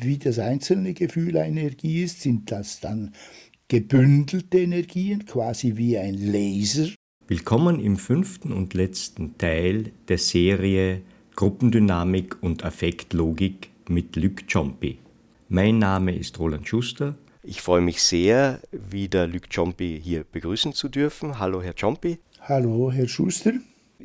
wie das einzelne Gefühl eine Energie ist, sind das dann gebündelte Energien, quasi wie ein Laser. Willkommen im fünften und letzten Teil der Serie Gruppendynamik und Affektlogik mit Luc Ciompi. Mein Name ist Roland Schuster. Ich freue mich sehr, wieder Luc Ciompi hier begrüßen zu dürfen. Hallo, Herr Ciompi. Hallo, Herr Schuster.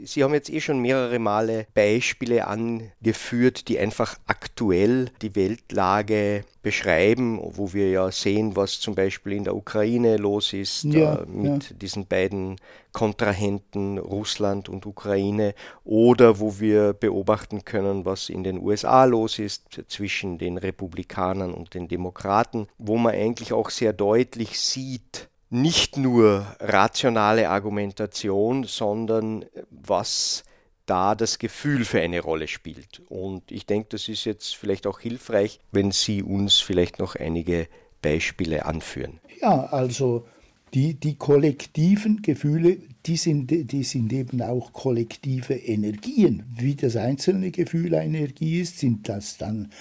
Sie haben jetzt eh schon mehrere Male Beispiele angeführt, die einfach aktuell die Weltlage beschreiben, wo wir ja sehen, was zum Beispiel in der Ukraine los ist ja, äh, mit ja. diesen beiden Kontrahenten Russland und Ukraine oder wo wir beobachten können, was in den USA los ist zwischen den Republikanern und den Demokraten, wo man eigentlich auch sehr deutlich sieht, nicht nur rationale Argumentation, sondern was da das Gefühl für eine Rolle spielt. Und ich denke, das ist jetzt vielleicht auch hilfreich, wenn Sie uns vielleicht noch einige Beispiele anführen. Ja, also die, die kollektiven Gefühle, die sind, die sind eben auch kollektive Energien. Wie das einzelne Gefühl eine Energie ist, sind das dann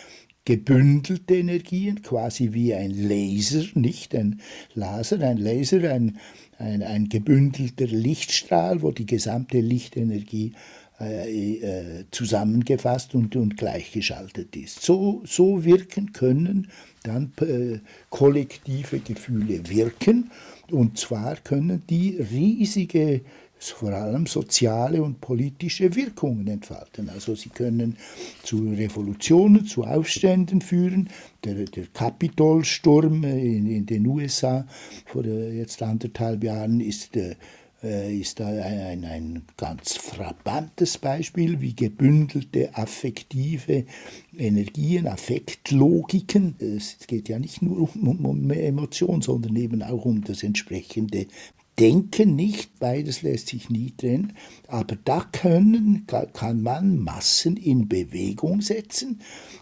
gebündelte Energien, quasi wie ein Laser, nicht ein Laser, ein Laser, ein, ein, ein gebündelter Lichtstrahl, wo die gesamte Lichtenergie äh, äh, zusammengefasst und, und gleichgeschaltet ist. So, so wirken können dann äh, kollektive Gefühle wirken und zwar können die riesige vor allem soziale und politische Wirkungen entfalten. Also sie können zu Revolutionen, zu Aufständen führen. Der, der Kapitolsturm in, in, den USA vor jetzt anderthalb Jahren ist äh, ist da ein, ein, ganz frappantes Beispiel, wie gebündelte affektive Energien, Affektlogiken, es geht ja nicht nur um, um, um Emotion, sondern eben auch um das entsprechende Denken nicht, beides lässt sich nie trennen, aber da können, kann man Massen in Bewegung setzen,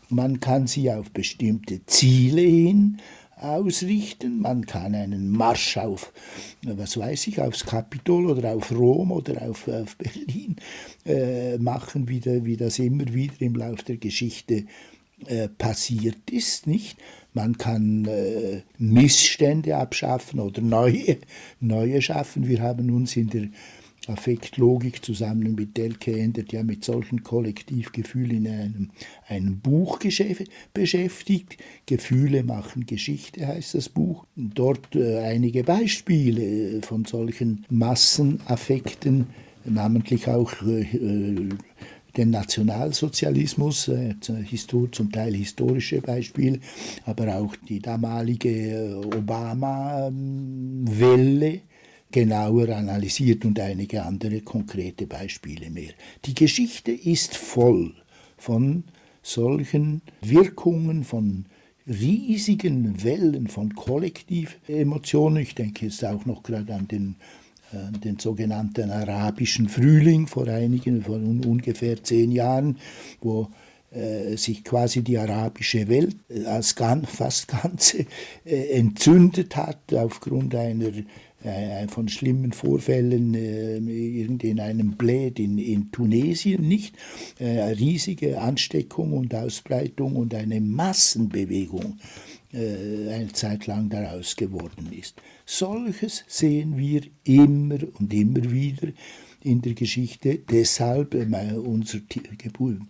man kann sie auf bestimmte Ziele hin ausrichten, man kann einen Marsch auf, was weiß ich, aufs Kapitol oder auf Rom oder auf, auf Berlin äh, machen, wie, da, wie das immer wieder im Laufe der Geschichte äh, passiert ist, nicht? Man kann äh, Missstände abschaffen oder neue, neue schaffen. Wir haben uns in der Affektlogik zusammen mit Delke ändert ja mit solchen Kollektivgefühlen in einem, einem Buch beschäftigt. Gefühle machen Geschichte heißt das Buch. Dort äh, einige Beispiele von solchen Massenaffekten, namentlich auch äh, äh den Nationalsozialismus, äh, zum Teil historische Beispiele, aber auch die damalige äh, Obama-Welle genauer analysiert und einige andere konkrete Beispiele mehr. Die Geschichte ist voll von solchen Wirkungen, von riesigen Wellen von Kollektivemotionen. Ich denke jetzt auch noch gerade an den den sogenannten arabischen Frühling vor einigen, vor ungefähr zehn Jahren, wo äh, sich quasi die arabische Welt äh, als ganz, fast ganze äh, entzündet hat aufgrund einer äh, von schlimmen Vorfällen äh, in einem Bled in, in Tunesien, nicht? riesige Ansteckung und Ausbreitung und eine Massenbewegung eine Zeit lang daraus geworden ist. Solches sehen wir immer und immer wieder in der Geschichte. Deshalb äh, unser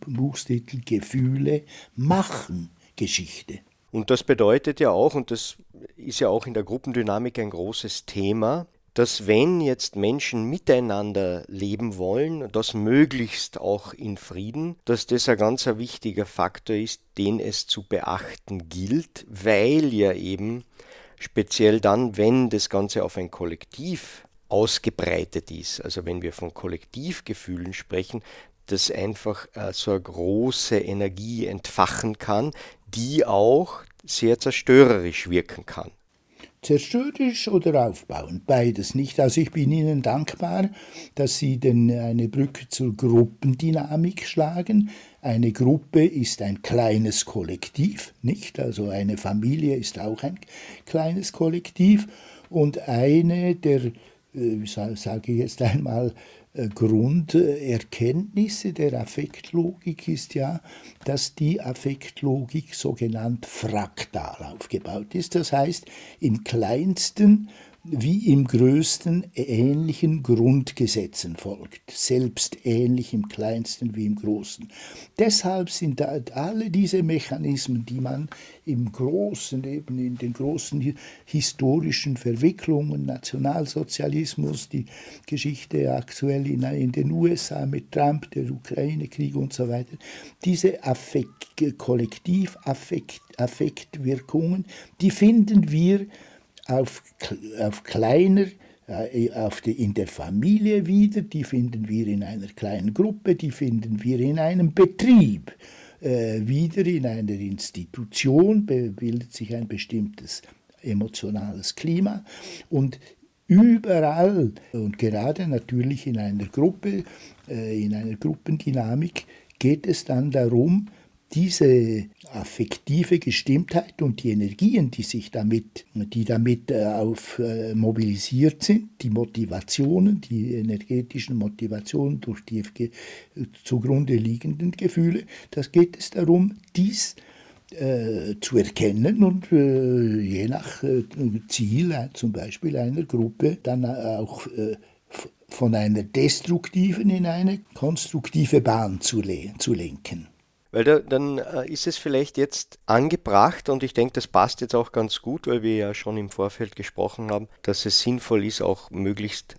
Buchstitel Gefühle machen Geschichte. Und das bedeutet ja auch, und das ist ja auch in der Gruppendynamik ein großes Thema, dass wenn jetzt Menschen miteinander leben wollen, das möglichst auch in Frieden, dass das ein ganz wichtiger Faktor ist, den es zu beachten gilt, weil ja eben speziell dann, wenn das Ganze auf ein Kollektiv ausgebreitet ist, also wenn wir von Kollektivgefühlen sprechen, das einfach äh, so eine große Energie entfachen kann, die auch sehr zerstörerisch wirken kann. Zerstörerisch oder aufbauend, beides nicht. Also ich bin Ihnen dankbar, dass Sie denn eine Brücke zur Gruppendynamik schlagen. Eine Gruppe ist ein kleines Kollektiv, nicht? Also eine Familie ist auch ein kleines Kollektiv und eine der, äh, sage ich jetzt einmal, Grunderkenntnisse der Affektlogik ist ja, dass die Affektlogik sogenannt fraktal aufgebaut ist. Das heißt, im kleinsten wie im größten ähnlichen Grundgesetzen folgt, selbst ähnlich im kleinsten wie im großen. Deshalb sind alle diese Mechanismen, die man im Großen, eben in den großen historischen Verwicklungen, Nationalsozialismus, die Geschichte aktuell in, in den USA mit Trump, der Ukraine-Krieg und so weiter, diese Affekt, Kollektiv-Affektwirkungen, die finden wir auf, auf kleiner, auf die, in der Familie wieder, die finden wir in einer kleinen Gruppe, die finden wir in einem Betrieb. Äh, wieder, in einer Institution bildet sich ein bestimmtes emotionales Klima und überall und gerade natürlich in einer Gruppe, äh, in einer Gruppendynamik geht es dann darum, diese affektive Gestimmtheit und die Energien, die sich damit, die damit äh, auf, äh, mobilisiert sind, die Motivationen, die energetischen Motivationen durch die äh, zugrunde liegenden Gefühle, das geht es darum, dies äh, zu erkennen und äh, je nach äh, Ziel zum Beispiel einer Gruppe dann auch von einer destruktiven in eine konstruktive Bahn zu, zu lenken. Weil da, dann äh, ist es vielleicht jetzt angebracht und ich denke, das passt jetzt auch ganz gut, weil wir ja schon im Vorfeld gesprochen haben, dass es sinnvoll ist, auch möglichst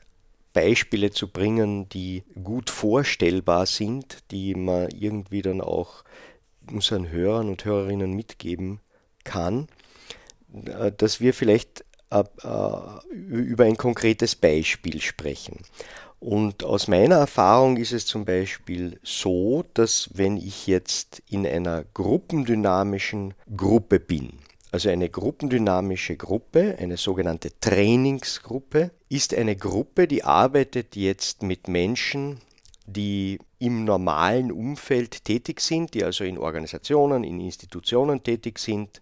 Beispiele zu bringen, die gut vorstellbar sind, die man irgendwie dann auch unseren Hörern und Hörerinnen mitgeben kann, äh, dass wir vielleicht äh, über ein konkretes Beispiel sprechen. Und aus meiner Erfahrung ist es zum Beispiel so, dass wenn ich jetzt in einer gruppendynamischen Gruppe bin, also eine gruppendynamische Gruppe, eine sogenannte Trainingsgruppe, ist eine Gruppe, die arbeitet jetzt mit Menschen, die im normalen Umfeld tätig sind, die also in Organisationen, in Institutionen tätig sind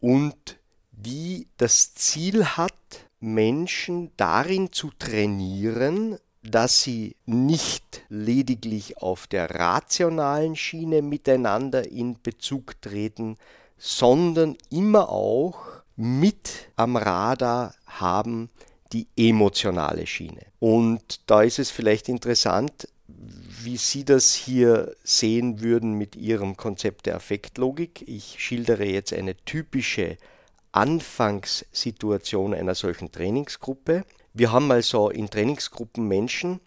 und die das Ziel hat, Menschen darin zu trainieren, dass sie nicht lediglich auf der rationalen Schiene miteinander in Bezug treten, sondern immer auch mit am Radar haben die emotionale Schiene. Und da ist es vielleicht interessant, wie Sie das hier sehen würden mit Ihrem Konzept der Affektlogik. Ich schildere jetzt eine typische Anfangssituation einer solchen Trainingsgruppe. Wir haben also in Trainingsgruppen Menschen,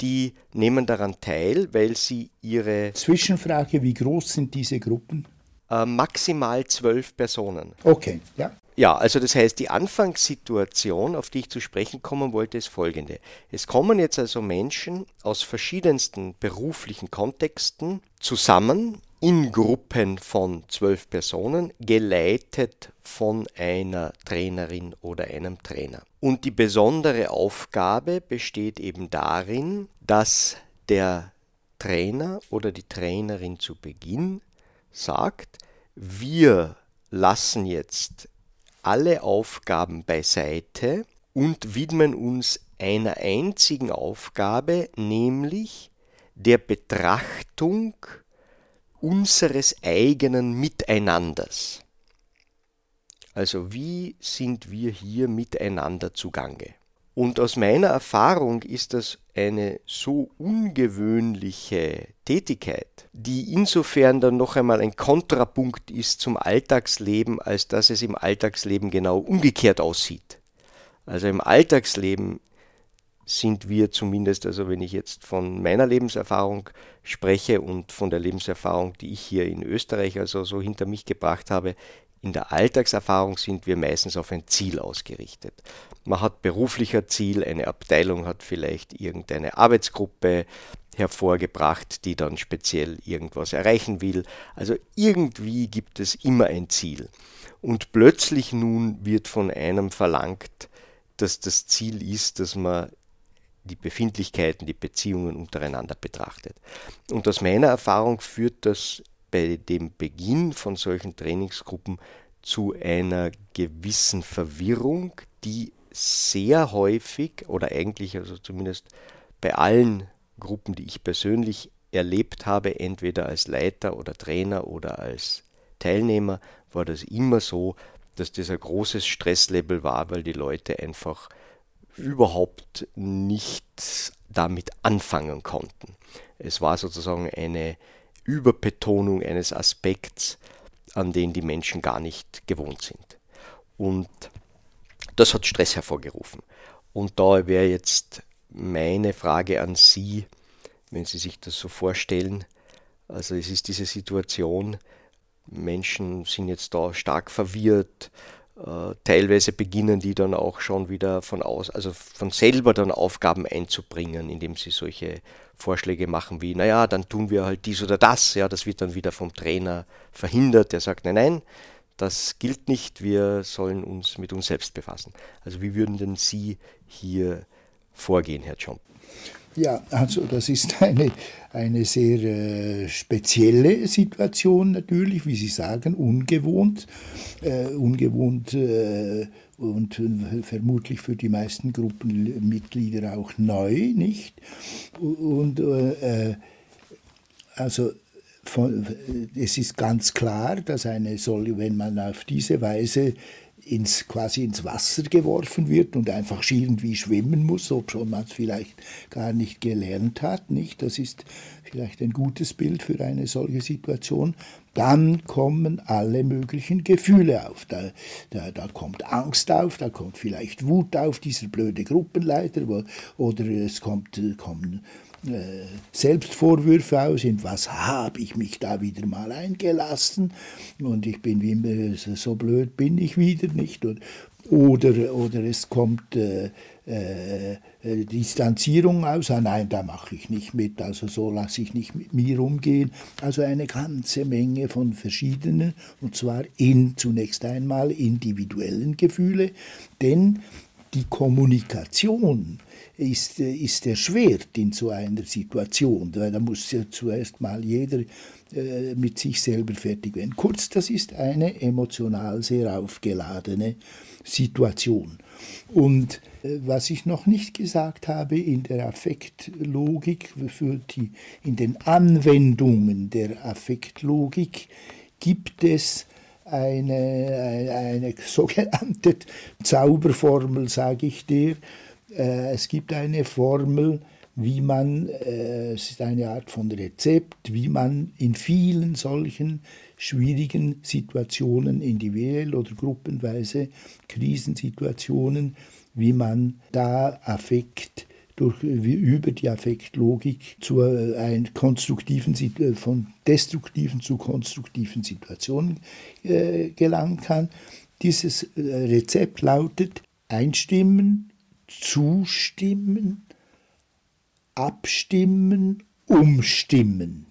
die nehmen daran teil, weil sie ihre... Zwischenfrage, wie groß sind diese Gruppen? Äh, maximal zwölf Personen. Okay, ja. Ja, also das heißt, die Anfangssituation, auf die ich zu sprechen kommen wollte, ist folgende. Es kommen jetzt also Menschen aus verschiedensten beruflichen Kontexten zusammen in Gruppen von zwölf Personen, geleitet von einer Trainerin oder einem Trainer. Und die besondere Aufgabe besteht eben darin, dass der Trainer oder die Trainerin zu Beginn sagt, wir lassen jetzt alle Aufgaben beiseite und widmen uns einer einzigen Aufgabe, nämlich der Betrachtung unseres eigenen Miteinanders. Also wie sind wir hier miteinander zugange? Und aus meiner Erfahrung ist das eine so ungewöhnliche Tätigkeit, die insofern dann noch einmal ein Kontrapunkt ist zum Alltagsleben, als dass es im Alltagsleben genau umgekehrt aussieht. Also im Alltagsleben sind wir zumindest, also wenn ich jetzt von meiner Lebenserfahrung spreche und von der Lebenserfahrung, die ich hier in Österreich also so hinter mich gebracht habe, in der Alltagserfahrung sind wir meistens auf ein Ziel ausgerichtet. Man hat beruflicher Ziel, eine Abteilung hat vielleicht irgendeine Arbeitsgruppe hervorgebracht, die dann speziell irgendwas erreichen will. Also irgendwie gibt es immer ein Ziel. Und plötzlich nun wird von einem verlangt, dass das Ziel ist, dass man die Befindlichkeiten, die Beziehungen untereinander betrachtet. Und aus meiner Erfahrung führt das bei dem Beginn von solchen Trainingsgruppen zu einer gewissen Verwirrung, die sehr häufig oder eigentlich also zumindest bei allen Gruppen, die ich persönlich erlebt habe, entweder als Leiter oder Trainer oder als Teilnehmer, war das immer so, dass das ein großes Stresslevel war, weil die Leute einfach überhaupt nicht damit anfangen konnten. Es war sozusagen eine Überbetonung eines Aspekts, an den die Menschen gar nicht gewohnt sind. Und das hat Stress hervorgerufen. Und da wäre jetzt meine Frage an Sie, wenn Sie sich das so vorstellen. Also es ist diese Situation, Menschen sind jetzt da stark verwirrt, teilweise beginnen die dann auch schon wieder von aus, also von selber dann Aufgaben einzubringen, indem sie solche Vorschläge machen wie, naja, dann tun wir halt dies oder das, ja, das wird dann wieder vom Trainer verhindert, der sagt, nein, nein, das gilt nicht, wir sollen uns mit uns selbst befassen. Also wie würden denn Sie hier vorgehen, Herr John? Ja, also das ist eine, eine sehr äh, spezielle Situation natürlich, wie Sie sagen, ungewohnt, äh, ungewohnt äh, und vermutlich für die meisten Gruppenmitglieder auch neu, nicht? Und äh, also von, es ist ganz klar, dass eine wenn man auf diese Weise ins, quasi ins Wasser geworfen wird und einfach irgendwie schwimmen muss, obwohl man es vielleicht gar nicht gelernt hat. Nicht? Das ist vielleicht ein gutes Bild für eine solche Situation. Dann kommen alle möglichen Gefühle auf. Da, da, da kommt Angst auf, da kommt vielleicht Wut auf, dieser blöde Gruppenleiter, oder es kommt, kommen Selbstvorwürfe aus, in was habe ich mich da wieder mal eingelassen und ich bin wie immer, so blöd bin ich wieder nicht. Und, oder, oder es kommt äh, äh, Distanzierung aus, ah, nein, da mache ich nicht mit, also so lasse ich nicht mit mir umgehen. Also eine ganze Menge von verschiedenen, und zwar in zunächst einmal individuellen Gefühle, denn die Kommunikation ist, äh, ist erschwert in so einer Situation, weil da muss ja zuerst mal jeder äh, mit sich selber fertig werden. Kurz, das ist eine emotional sehr aufgeladene Situation. Und äh, was ich noch nicht gesagt habe in der Affektlogik, für die, in den Anwendungen der Affektlogik gibt es eine, eine, eine sogenannte Zauberformel, sage ich dir, äh, es gibt eine Formel, wie man, äh, es ist eine Art von Rezept, wie man in vielen solchen schwierigen Situationen, individuell oder gruppenweise Krisensituationen, wie man da Affekt durch, über die Affektlogik zu äh, einer konstruktiven, von destruktiven zu konstruktiven Situationen äh, gelangen kann. Dieses Rezept lautet einstimmen, zustimmen, abstimmen, umstimmen.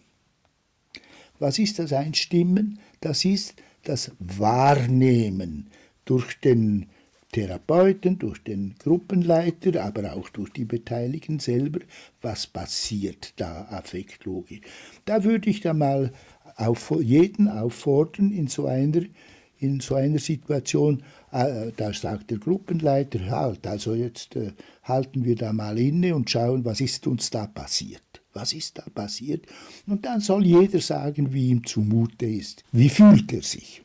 Was ist das Einstimmen? Das ist das Wahrnehmen durch den Therapeuten, durch den Gruppenleiter, aber auch durch die Beteiligten selber, was passiert da affektlogisch. Da würde ich da mal auf jeden auffordern, in so einer in so einer Situation, äh, da sagt der Gruppenleiter, halt, also jetzt äh, halten wir da mal inne und schauen, was ist uns da passiert. Was ist da passiert? Und dann soll jeder sagen, wie ihm zumute ist. Wie fühlt er sich?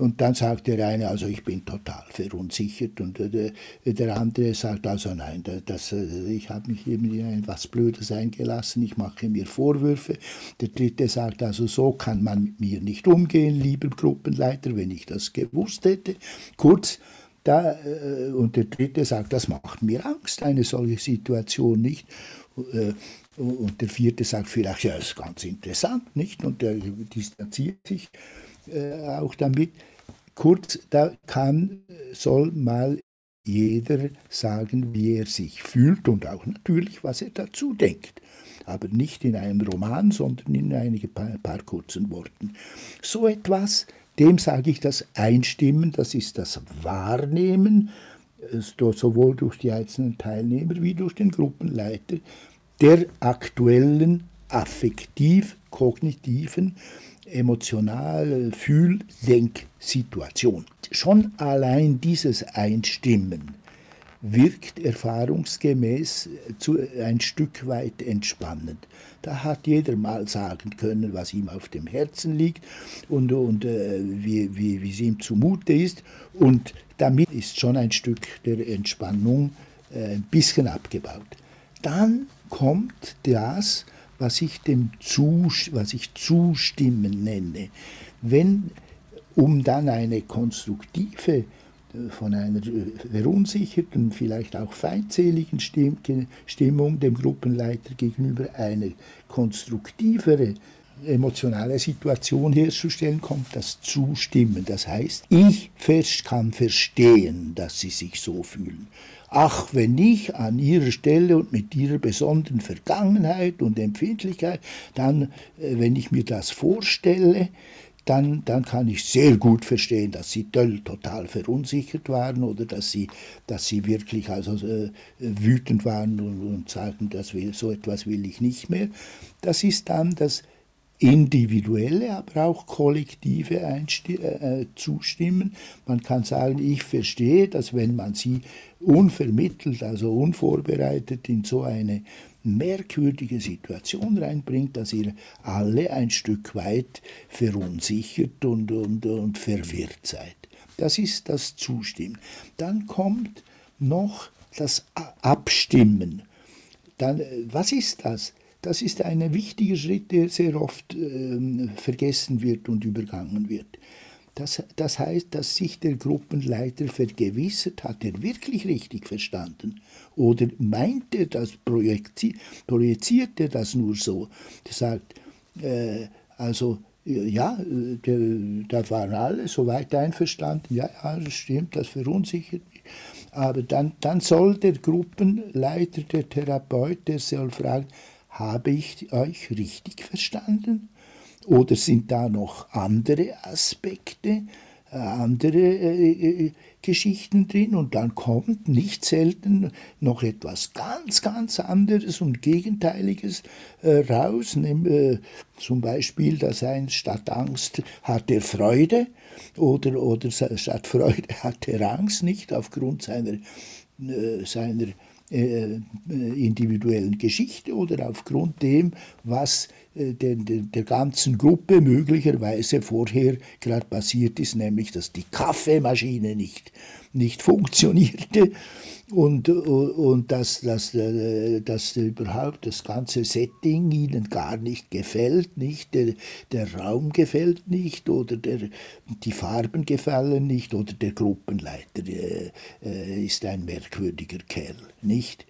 Und dann sagt der eine, also ich bin total verunsichert. Und der, der andere sagt, also nein, das, ich habe mich eben in etwas Blödes eingelassen, ich mache mir Vorwürfe. Der dritte sagt, also so kann man mit mir nicht umgehen, lieber Gruppenleiter, wenn ich das gewusst hätte. Kurz, da, äh, und der dritte sagt, das macht mir Angst, eine solche Situation nicht. Äh, und der vierte sagt vielleicht, ja, das ist ganz interessant, nicht? Und der distanziert sich äh, auch damit. Kurz, da kann, soll mal jeder sagen, wie er sich fühlt und auch natürlich, was er dazu denkt. Aber nicht in einem Roman, sondern in einigen paar, paar kurzen Worten. So etwas, dem sage ich das Einstimmen, das ist das Wahrnehmen, sowohl durch die einzelnen Teilnehmer wie durch den Gruppenleiter, der aktuellen affektiv-kognitiven emotional Fühl-Denksituation. Schon allein dieses Einstimmen wirkt erfahrungsgemäß zu, ein Stück weit entspannend. Da hat jeder mal sagen können, was ihm auf dem Herzen liegt und, und äh, wie, wie, wie es ihm zumute ist. Und damit ist schon ein Stück der Entspannung äh, ein bisschen abgebaut. Dann kommt das, was ich dem Zus was ich Zustimmen nenne. Wenn um dann eine konstruktive von einer verunsicherten, vielleicht auch feindseligen Stimmung dem Gruppenleiter gegenüber eine konstruktivere emotionale Situation herzustellen, kommt das Zustimmen. Das heißt, ich kann verstehen, dass sie sich so fühlen. Ach, wenn ich an ihrer Stelle und mit ihrer besonderen Vergangenheit und Empfindlichkeit, dann, äh, wenn ich mir das vorstelle, dann, dann kann ich sehr gut verstehen, dass sie total verunsichert waren oder dass sie, dass sie wirklich also, äh, wütend waren und, und sagen, das will, so etwas will ich nicht mehr. Das ist dann das individuelle, aber auch kollektive Einsti äh, Zustimmen. Man kann sagen, ich verstehe, dass wenn man sie unvermittelt, also unvorbereitet in so eine merkwürdige Situation reinbringt, dass ihr alle ein Stück weit verunsichert und, und, und verwirrt seid. Das ist das Zustimmen. Dann kommt noch das Abstimmen. Dann, äh, was ist das? Das ist ein wichtiger Schritt, der sehr oft äh, vergessen wird und übergangen wird. Das, das heißt, dass sich der Gruppenleiter vergewissert, hat er wirklich richtig verstanden? Oder meint er das, projiziert er das nur so? Er sagt, äh, also ja, da waren alle soweit einverstanden, ja, ja, das stimmt, das verunsichert mich. Aber dann, dann soll der Gruppenleiter, der Therapeut, der soll fragen, habe ich euch richtig verstanden? Oder sind da noch andere Aspekte, äh, andere äh, äh, Geschichten drin? Und dann kommt nicht selten noch etwas ganz, ganz anderes und Gegenteiliges äh, raus. Nimm, äh, zum Beispiel, dass ein statt Angst hat er Freude oder, oder statt Freude hat er Angst, nicht aufgrund seiner, äh, seiner individuellen Geschichte oder aufgrund dem, was äh, der, der, der ganzen Gruppe möglicherweise vorher gerade passiert ist, nämlich dass die Kaffeemaschine nicht, nicht funktionierte und, und dass, dass, äh, dass überhaupt das ganze Setting ihnen gar nicht gefällt, nicht der, der Raum gefällt nicht oder der, die Farben gefallen nicht oder der Gruppenleiter äh, äh ist ein merkwürdiger Kerl, nicht?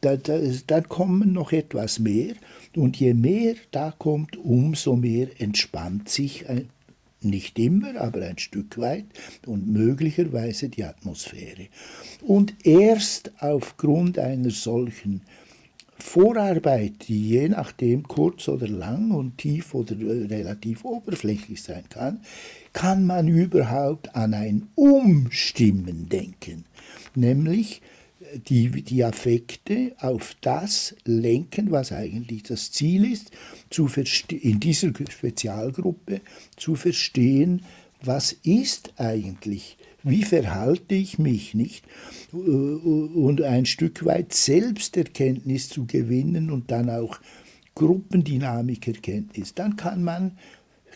Da, da, da kommen noch etwas mehr und je mehr da kommt, umso mehr entspannt sich ein, nicht immer, aber ein Stück weit und möglicherweise die Atmosphäre. Und erst aufgrund einer solchen Vorarbeit, die je nachdem kurz oder lang und tief oder relativ oberflächlich sein kann, kann man überhaupt an ein Umstimmen denken, nämlich die, die Affekte auf das lenken, was eigentlich das Ziel ist, zu in dieser Spezialgruppe zu verstehen, was ist eigentlich, wie verhalte ich mich nicht und ein Stück weit Selbsterkenntnis zu gewinnen und dann auch Gruppendynamikerkenntnis. Dann kann man,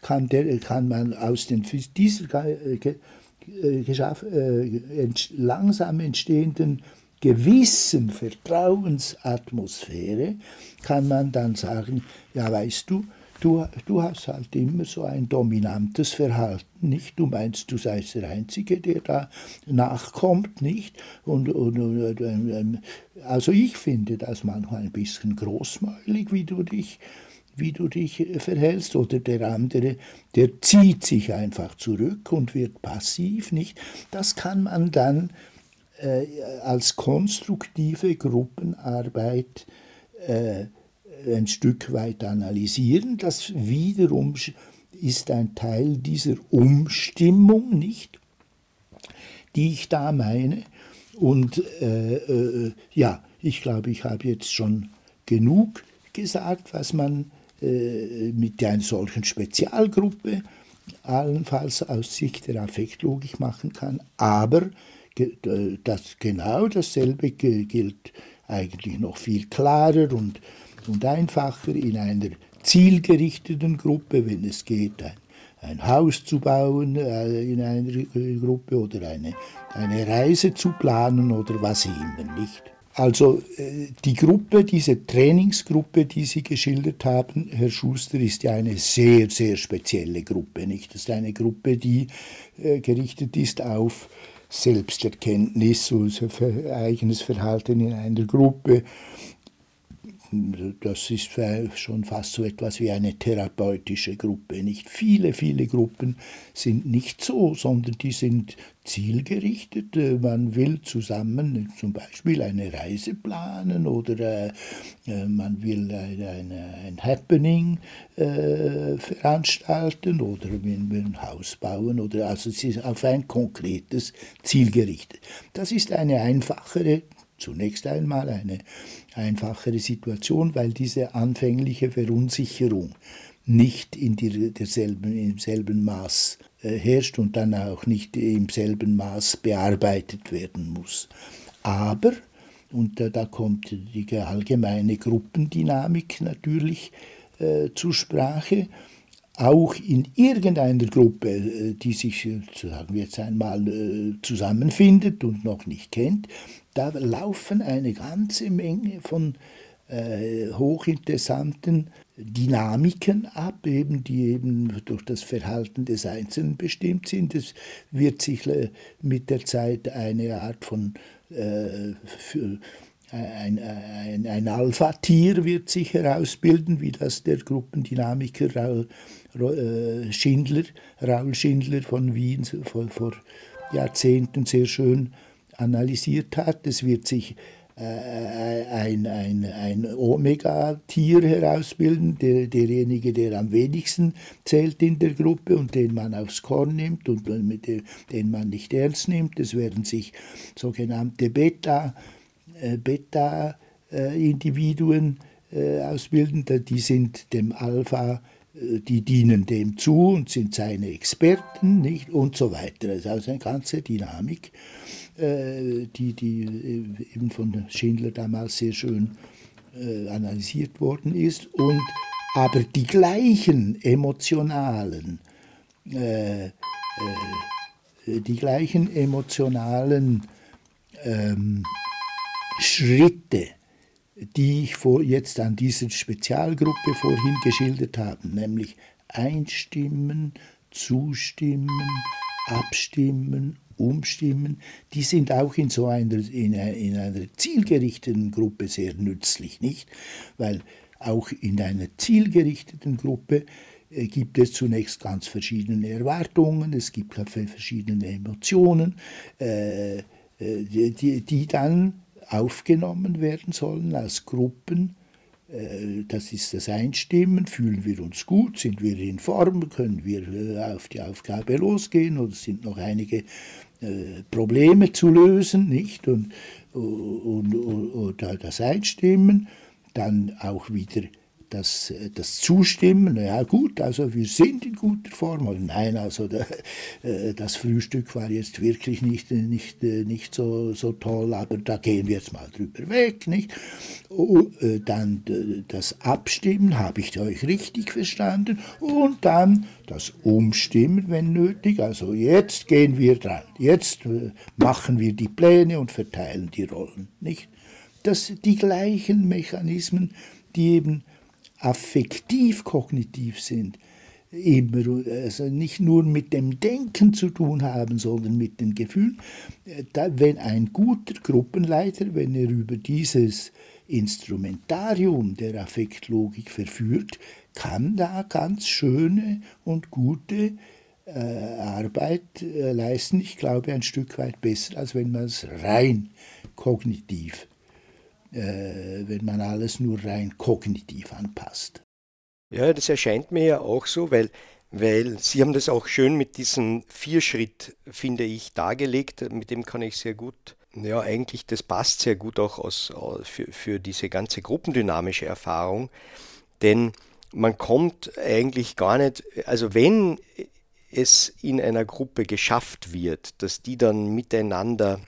kann der, kann man aus den, dieser äh, äh, langsam entstehenden gewissen Vertrauensatmosphäre kann man dann sagen, ja weißt du, du, du hast halt immer so ein dominantes Verhalten, nicht? Du meinst, du seist der Einzige, der da nachkommt, nicht? Und, und, und ähm, also ich finde das manchmal ein bisschen großmäulig, wie du dich wie du dich verhältst, oder der andere, der zieht sich einfach zurück und wird passiv, nicht? Das kann man dann äh, als konstruktive Gruppenarbeit äh, ein Stück weit analysieren. Das wiederum ist ein Teil dieser Umstimmung, nicht, die ich da meine. Und äh, äh, ja, ich glaube, ich habe jetzt schon genug gesagt, was man äh, mit einer solchen Spezialgruppe allenfalls aus Sicht der Affektlogik machen kann, aber das, genau dasselbe gilt eigentlich noch viel klarer und, und einfacher in einer zielgerichteten Gruppe, wenn es geht, ein, ein Haus zu bauen äh, in einer Gruppe oder eine, eine Reise zu planen oder was immer, nicht? Also äh, die Gruppe, diese Trainingsgruppe, die Sie geschildert haben, Herr Schuster, ist ja eine sehr, sehr spezielle Gruppe. Nicht? Das ist eine Gruppe, die äh, gerichtet ist auf Selbsterkenntnis, also eigenes Verhalten in einer Gruppe, das ist schon fast so etwas wie eine therapeutische Gruppe. Nicht viele, viele Gruppen sind nicht so, sondern die sind zielgerichtet. Man will zusammen zum Beispiel eine Reise planen oder äh, man will ein, ein Happening äh, veranstalten oder ein Haus bauen oder also es ist auf ein konkretes Ziel gerichtet. Das ist eine einfachere zunächst einmal eine einfachere Situation, weil diese anfängliche Verunsicherung nicht in die, derselben, im selben Maß äh, herrscht und dann auch nicht im selben Maß bearbeitet werden muss. Aber, und äh, da kommt die allgemeine Gruppendynamik natürlich äh, zur Sprache, auch in irgendeiner Gruppe, äh, die sich, äh, sagen wir jetzt einmal, zusammenfindet und noch nicht kennt, da laufen eine ganze Menge von äh, hochinteressanten Dynamiken ab, eben, die eben durch das Verhalten des Einzelnen bestimmt sind. Es wird sich äh, mit der Zeit eine Art von äh, für, ein, ein, ein Alpha-Tier wird sich herausbilden, wie das der Gruppendynamiker Raul, äh, Schindler, Raul Schindler von Wien vor, vor Jahrzehnten sehr schön analysiert hat. Es wird sich äh, ein, ein, ein Omega-Tier herausbilden, der, derjenige, der am wenigsten zählt in der Gruppe und den man aufs Korn nimmt und mit dem, den man nicht ernst nimmt. Es werden sich sogenannte Beta, äh, Beta-Individuen äh, ausbilden, die sind dem Alpha äh, die dienen dem zu und sind seine Experten nicht und so weiter. Das ist also eine ganze Dynamik. Äh, die, die äh, eben von Schindler damals sehr schön äh, analysiert worden ist. Und aber die gleichen emotionalen, äh, äh, die gleichen emotionalen ähm, Schritte, die ich vor, jetzt an dieser Spezialgruppe vorhin geschildert habe, nämlich einstimmen, zustimmen, abstimmen umstimmen, die sind auch in so einer, in einer, in einer zielgerichteten Gruppe sehr nützlich, nicht? Weil auch in einer zielgerichteten Gruppe äh, gibt es zunächst ganz verschiedene Erwartungen, es gibt verschiedene Emotionen, äh, äh, die, die dann aufgenommen werden sollen als Gruppen das ist das Einstimmen, fühlen wir uns gut, sind wir in Form, können wir äh, auf die Aufgabe losgehen oder sind noch einige äh, Probleme zu lösen, nicht? Und, und, und, und das Einstimmen, dann auch wieder das, das Zustimmen, ja gut, also wir sind in guter Form, oder nein, also der, äh, das Frühstück war jetzt wirklich nicht, nicht, nicht so, so toll, aber da gehen wir jetzt mal drüber weg, nicht? Und äh, dann das Abstimmen, habe ich euch richtig verstanden? Und dann das Umstimmen, wenn nötig, also jetzt gehen wir dran, jetzt äh, machen wir die Pläne und verteilen die Rollen, nicht? Das die gleichen Mechanismen, die eben affektiv-kognitiv sind, immer, also nicht nur mit dem Denken zu tun haben, sondern mit den Gefühlen. Da, wenn ein guter Gruppenleiter, wenn er über dieses Instrumentarium der Affektlogik verführt, kann da ganz schöne und gute äh, Arbeit äh, leisten. Ich glaube, ein Stück weit besser, als wenn man es rein kognitiv äh, wenn man alles nur rein kognitiv anpasst. Ja, das erscheint mir ja auch so, weil, weil Sie haben das auch schön mit diesem Vierschritt, finde ich, dargelegt. Mit dem kann ich sehr gut, ja, eigentlich, das passt sehr gut auch aus, für, für diese ganze gruppendynamische Erfahrung. Denn man kommt eigentlich gar nicht, also wenn es in einer Gruppe geschafft wird, dass die dann miteinander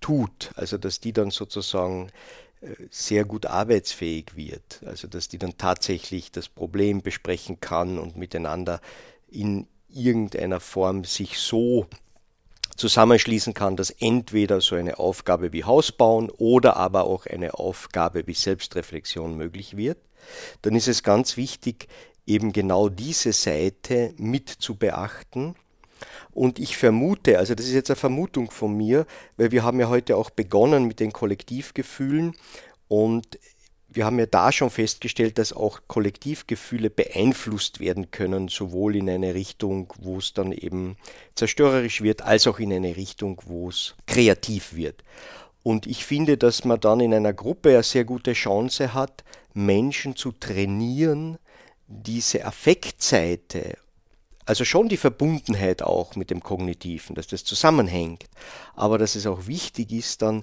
tut, also dass die dann sozusagen äh, sehr gut arbeitsfähig wird, also dass die dann tatsächlich das Problem besprechen kann und miteinander in irgendeiner Form sich so zusammenschließen kann, dass entweder so eine Aufgabe wie Hausbauen oder aber auch eine Aufgabe wie Selbstreflexion möglich wird, dann ist es ganz wichtig, eben genau diese Seite mit zu beachten. Und ich vermute, also das ist jetzt eine Vermutung von mir, weil wir haben ja heute auch begonnen mit den Kollektivgefühlen und wir haben ja da schon festgestellt, dass auch Kollektivgefühle beeinflusst werden können, sowohl in eine Richtung, wo es dann eben zerstörerisch wird, als auch in eine Richtung, wo es kreativ wird. Und ich finde, dass man dann in einer Gruppe eine sehr gute Chance hat, Menschen zu trainieren, diese Affektseite, also schon die Verbundenheit auch mit dem Kognitiven, dass das zusammenhängt, aber dass es auch wichtig ist, dann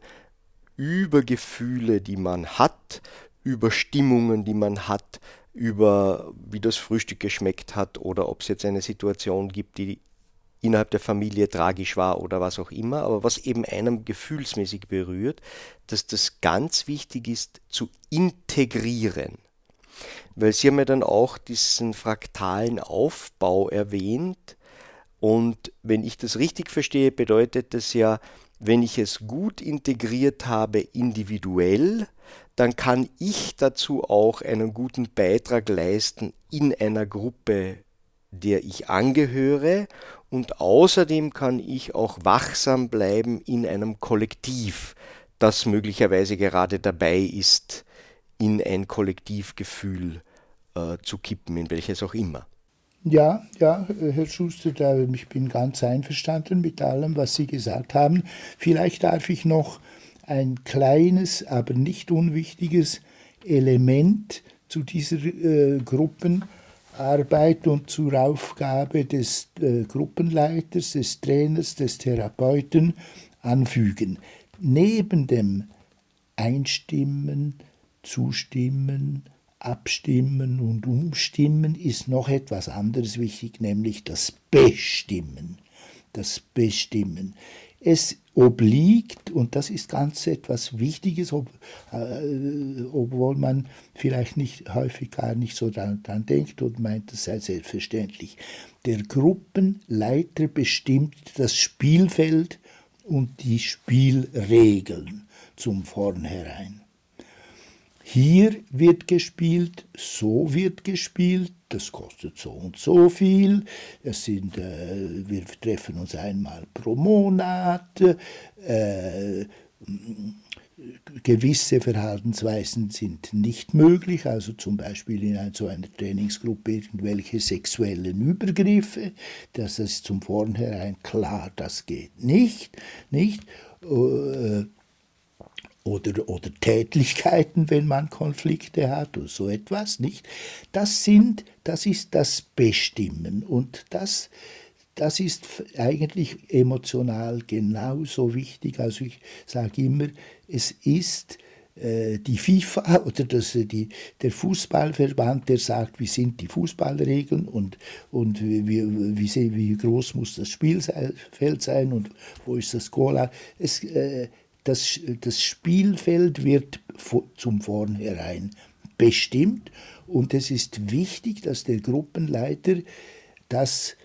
über Gefühle, die man hat, über Stimmungen, die man hat, über wie das Frühstück geschmeckt hat oder ob es jetzt eine Situation gibt, die innerhalb der Familie tragisch war oder was auch immer, aber was eben einem gefühlsmäßig berührt, dass das ganz wichtig ist zu integrieren. Weil Sie haben ja dann auch diesen fraktalen Aufbau erwähnt. Und wenn ich das richtig verstehe, bedeutet das ja, wenn ich es gut integriert habe individuell, dann kann ich dazu auch einen guten Beitrag leisten in einer Gruppe, der ich angehöre. Und außerdem kann ich auch wachsam bleiben in einem Kollektiv, das möglicherweise gerade dabei ist, in ein Kollektivgefühl äh, zu kippen, in welches auch immer. Ja, ja, Herr Schuster, ich bin ganz einverstanden mit allem, was Sie gesagt haben. Vielleicht darf ich noch ein kleines, aber nicht unwichtiges Element zu dieser äh, Gruppenarbeit und zur Aufgabe des äh, Gruppenleiters, des Trainers, des Therapeuten anfügen. Neben dem Einstimmen, Zustimmen, Abstimmen und Umstimmen ist noch etwas anderes wichtig, nämlich das Bestimmen. Das Bestimmen. Es obliegt, und das ist ganz etwas Wichtiges, ob, äh, obwohl man vielleicht nicht häufig gar nicht so daran denkt und meint, es sei selbstverständlich. Der Gruppenleiter bestimmt das Spielfeld und die Spielregeln zum Vornherein. Hier wird gespielt, so wird gespielt, das kostet so und so viel. Das sind, äh, wir treffen uns einmal pro Monat. Äh, gewisse Verhaltensweisen sind nicht möglich, also zum Beispiel in so einer Trainingsgruppe irgendwelche sexuellen Übergriffe. Das ist zum Vornherein klar, das geht nicht. nicht? Äh, oder, oder Tätlichkeiten, wenn man Konflikte hat oder so etwas, nicht? Das sind, das ist das Bestimmen und das, das ist eigentlich emotional genauso wichtig. Also ich sage immer, es ist äh, die FIFA oder das, die, der Fußballverband, der sagt, wie sind die Fußballregeln und, und wie, wie, wie groß muss das Spielfeld sein und wo ist das Goal. Es, äh, das, das Spielfeld wird zum Vornherein bestimmt. Und es ist wichtig, dass der Gruppenleiter das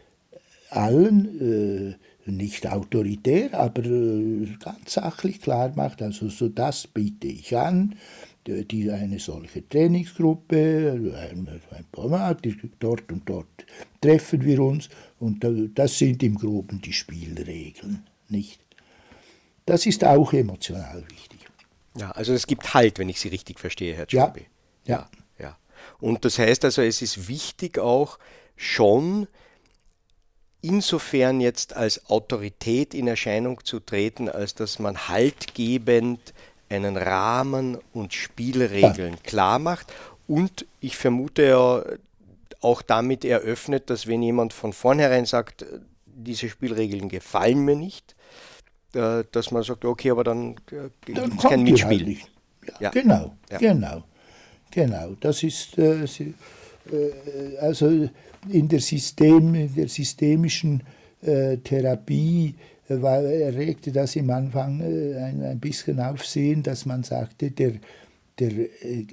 allen, äh, nicht autoritär, aber äh, ganz sachlich klar macht, also so das biete ich an, die, eine solche Trainingsgruppe, ein, ein Format, dort und dort treffen wir uns. Und das sind im Groben die Spielregeln, nicht? Das ist auch emotional wichtig. Ja, also es gibt Halt, wenn ich Sie richtig verstehe, Herr Tschobi. Ja, ja. ja. Und das heißt also, es ist wichtig auch schon, insofern jetzt als Autorität in Erscheinung zu treten, als dass man haltgebend einen Rahmen und Spielregeln ja. klar macht. Und ich vermute ja auch damit eröffnet, dass wenn jemand von vornherein sagt, diese Spielregeln gefallen mir nicht, äh, dass man sagt, okay, aber dann, äh, gibt es kein Mitspiel. Halt ja, ja, Genau, ja. genau, genau. Das ist, äh, äh, also in der, System, in der systemischen äh, Therapie war, erregte das im Anfang ein, ein bisschen Aufsehen, dass man sagte, der, der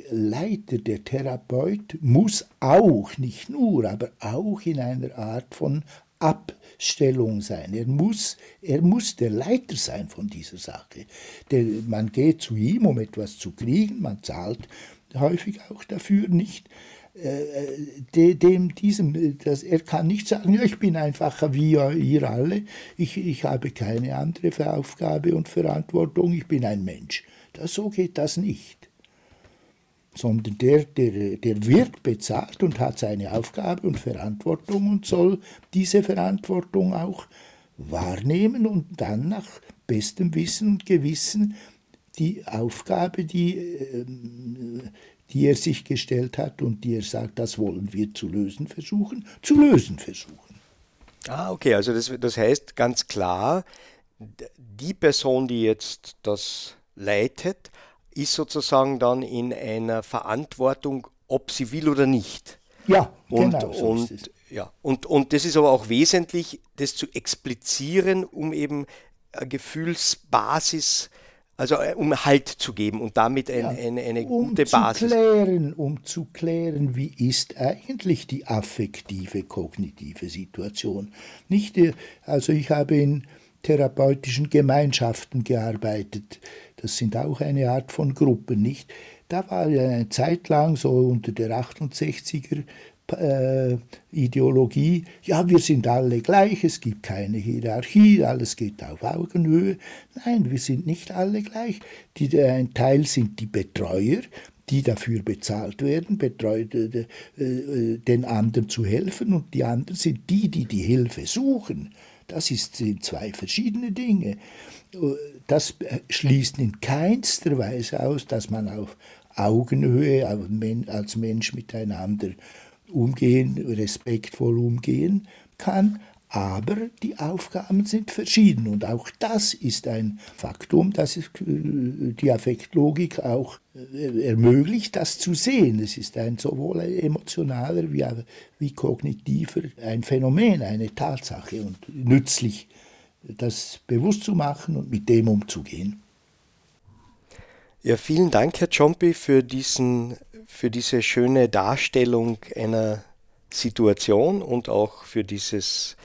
Leiter, der Therapeut muss auch, nicht nur, aber auch in einer Art von Abstellung sein. Er muss, er muss der Leiter sein von dieser Sache. Der, man geht zu ihm, um etwas zu kriegen, man zahlt häufig auch dafür nicht. Äh, dem, diesem, das, er kann nicht sagen, ja, ich bin einfacher wie ihr alle, ich, ich habe keine andere Aufgabe und Verantwortung, ich bin ein Mensch. Das, so geht das nicht. Sondern der, der, der wird bezahlt und hat seine Aufgabe und Verantwortung und soll diese Verantwortung auch wahrnehmen und dann nach bestem Wissen und Gewissen die Aufgabe, die äh, die er sich gestellt hat und die er sagt, das wollen wir zu lösen versuchen, zu lösen versuchen. Ah, okay, also das, das heißt ganz klar, die Person, die jetzt das leitet, ist sozusagen dann in einer Verantwortung, ob sie will oder nicht. Ja, und, genau. So und, ja, und, und das ist aber auch wesentlich, das zu explizieren, um eben eine Gefühlsbasis also äh, um Halt zu geben und damit ein, ja, eine, eine um gute Basis. Zu klären, um zu klären, wie ist eigentlich die affektive kognitive Situation. Nicht, äh, also ich habe in therapeutischen Gemeinschaften gearbeitet. Das sind auch eine Art von Gruppen, nicht? Da war eine Zeit lang so unter der 68er äh, Ideologie, ja, wir sind alle gleich, es gibt keine Hierarchie, alles geht auf Augenhöhe. Nein, wir sind nicht alle gleich. Die, ein Teil sind die Betreuer, die dafür bezahlt werden, betreut, äh, äh, den anderen zu helfen, und die anderen sind die, die die Hilfe suchen. Das sind zwei verschiedene Dinge. Das schließt in keinster Weise aus, dass man auf Augenhöhe als Mensch miteinander umgehen, respektvoll umgehen kann. Aber die Aufgaben sind verschieden und auch das ist ein Faktum, das äh, die Affektlogik auch äh, ermöglicht, das zu sehen. Es ist ein sowohl emotionaler wie, wie kognitiver ein Phänomen, eine Tatsache und nützlich, das bewusst zu machen und mit dem umzugehen. Ja, vielen Dank, Herr Ciompi, für für diese schöne Darstellung einer Situation und auch für dieses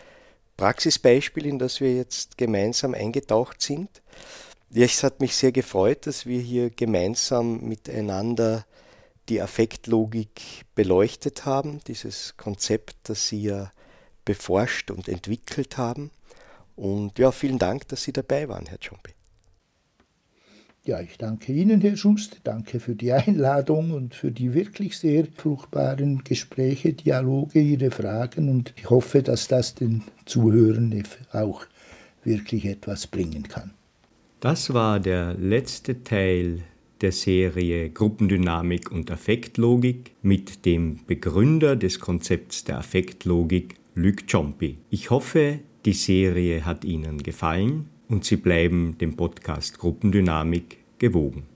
Praxisbeispiel, in das wir jetzt gemeinsam eingetaucht sind. Ja, es hat mich sehr gefreut, dass wir hier gemeinsam miteinander die Affektlogik beleuchtet haben, dieses Konzept, das Sie ja beforscht und entwickelt haben. Und ja, vielen Dank, dass Sie dabei waren, Herr Ciompi. Ja, ich danke Ihnen, Herr Schust, danke für die Einladung und für die wirklich sehr fruchtbaren Gespräche, Dialoge, Ihre Fragen und ich hoffe, dass das den Zuhörern auch wirklich etwas bringen kann. Das war der letzte Teil der Serie Gruppendynamik und Affektlogik mit dem Begründer des Konzepts der Affektlogik, Luc Ciompi. Ich hoffe, die Serie hat Ihnen gefallen und Sie bleiben dem Podcast Gruppendynamik gewogen.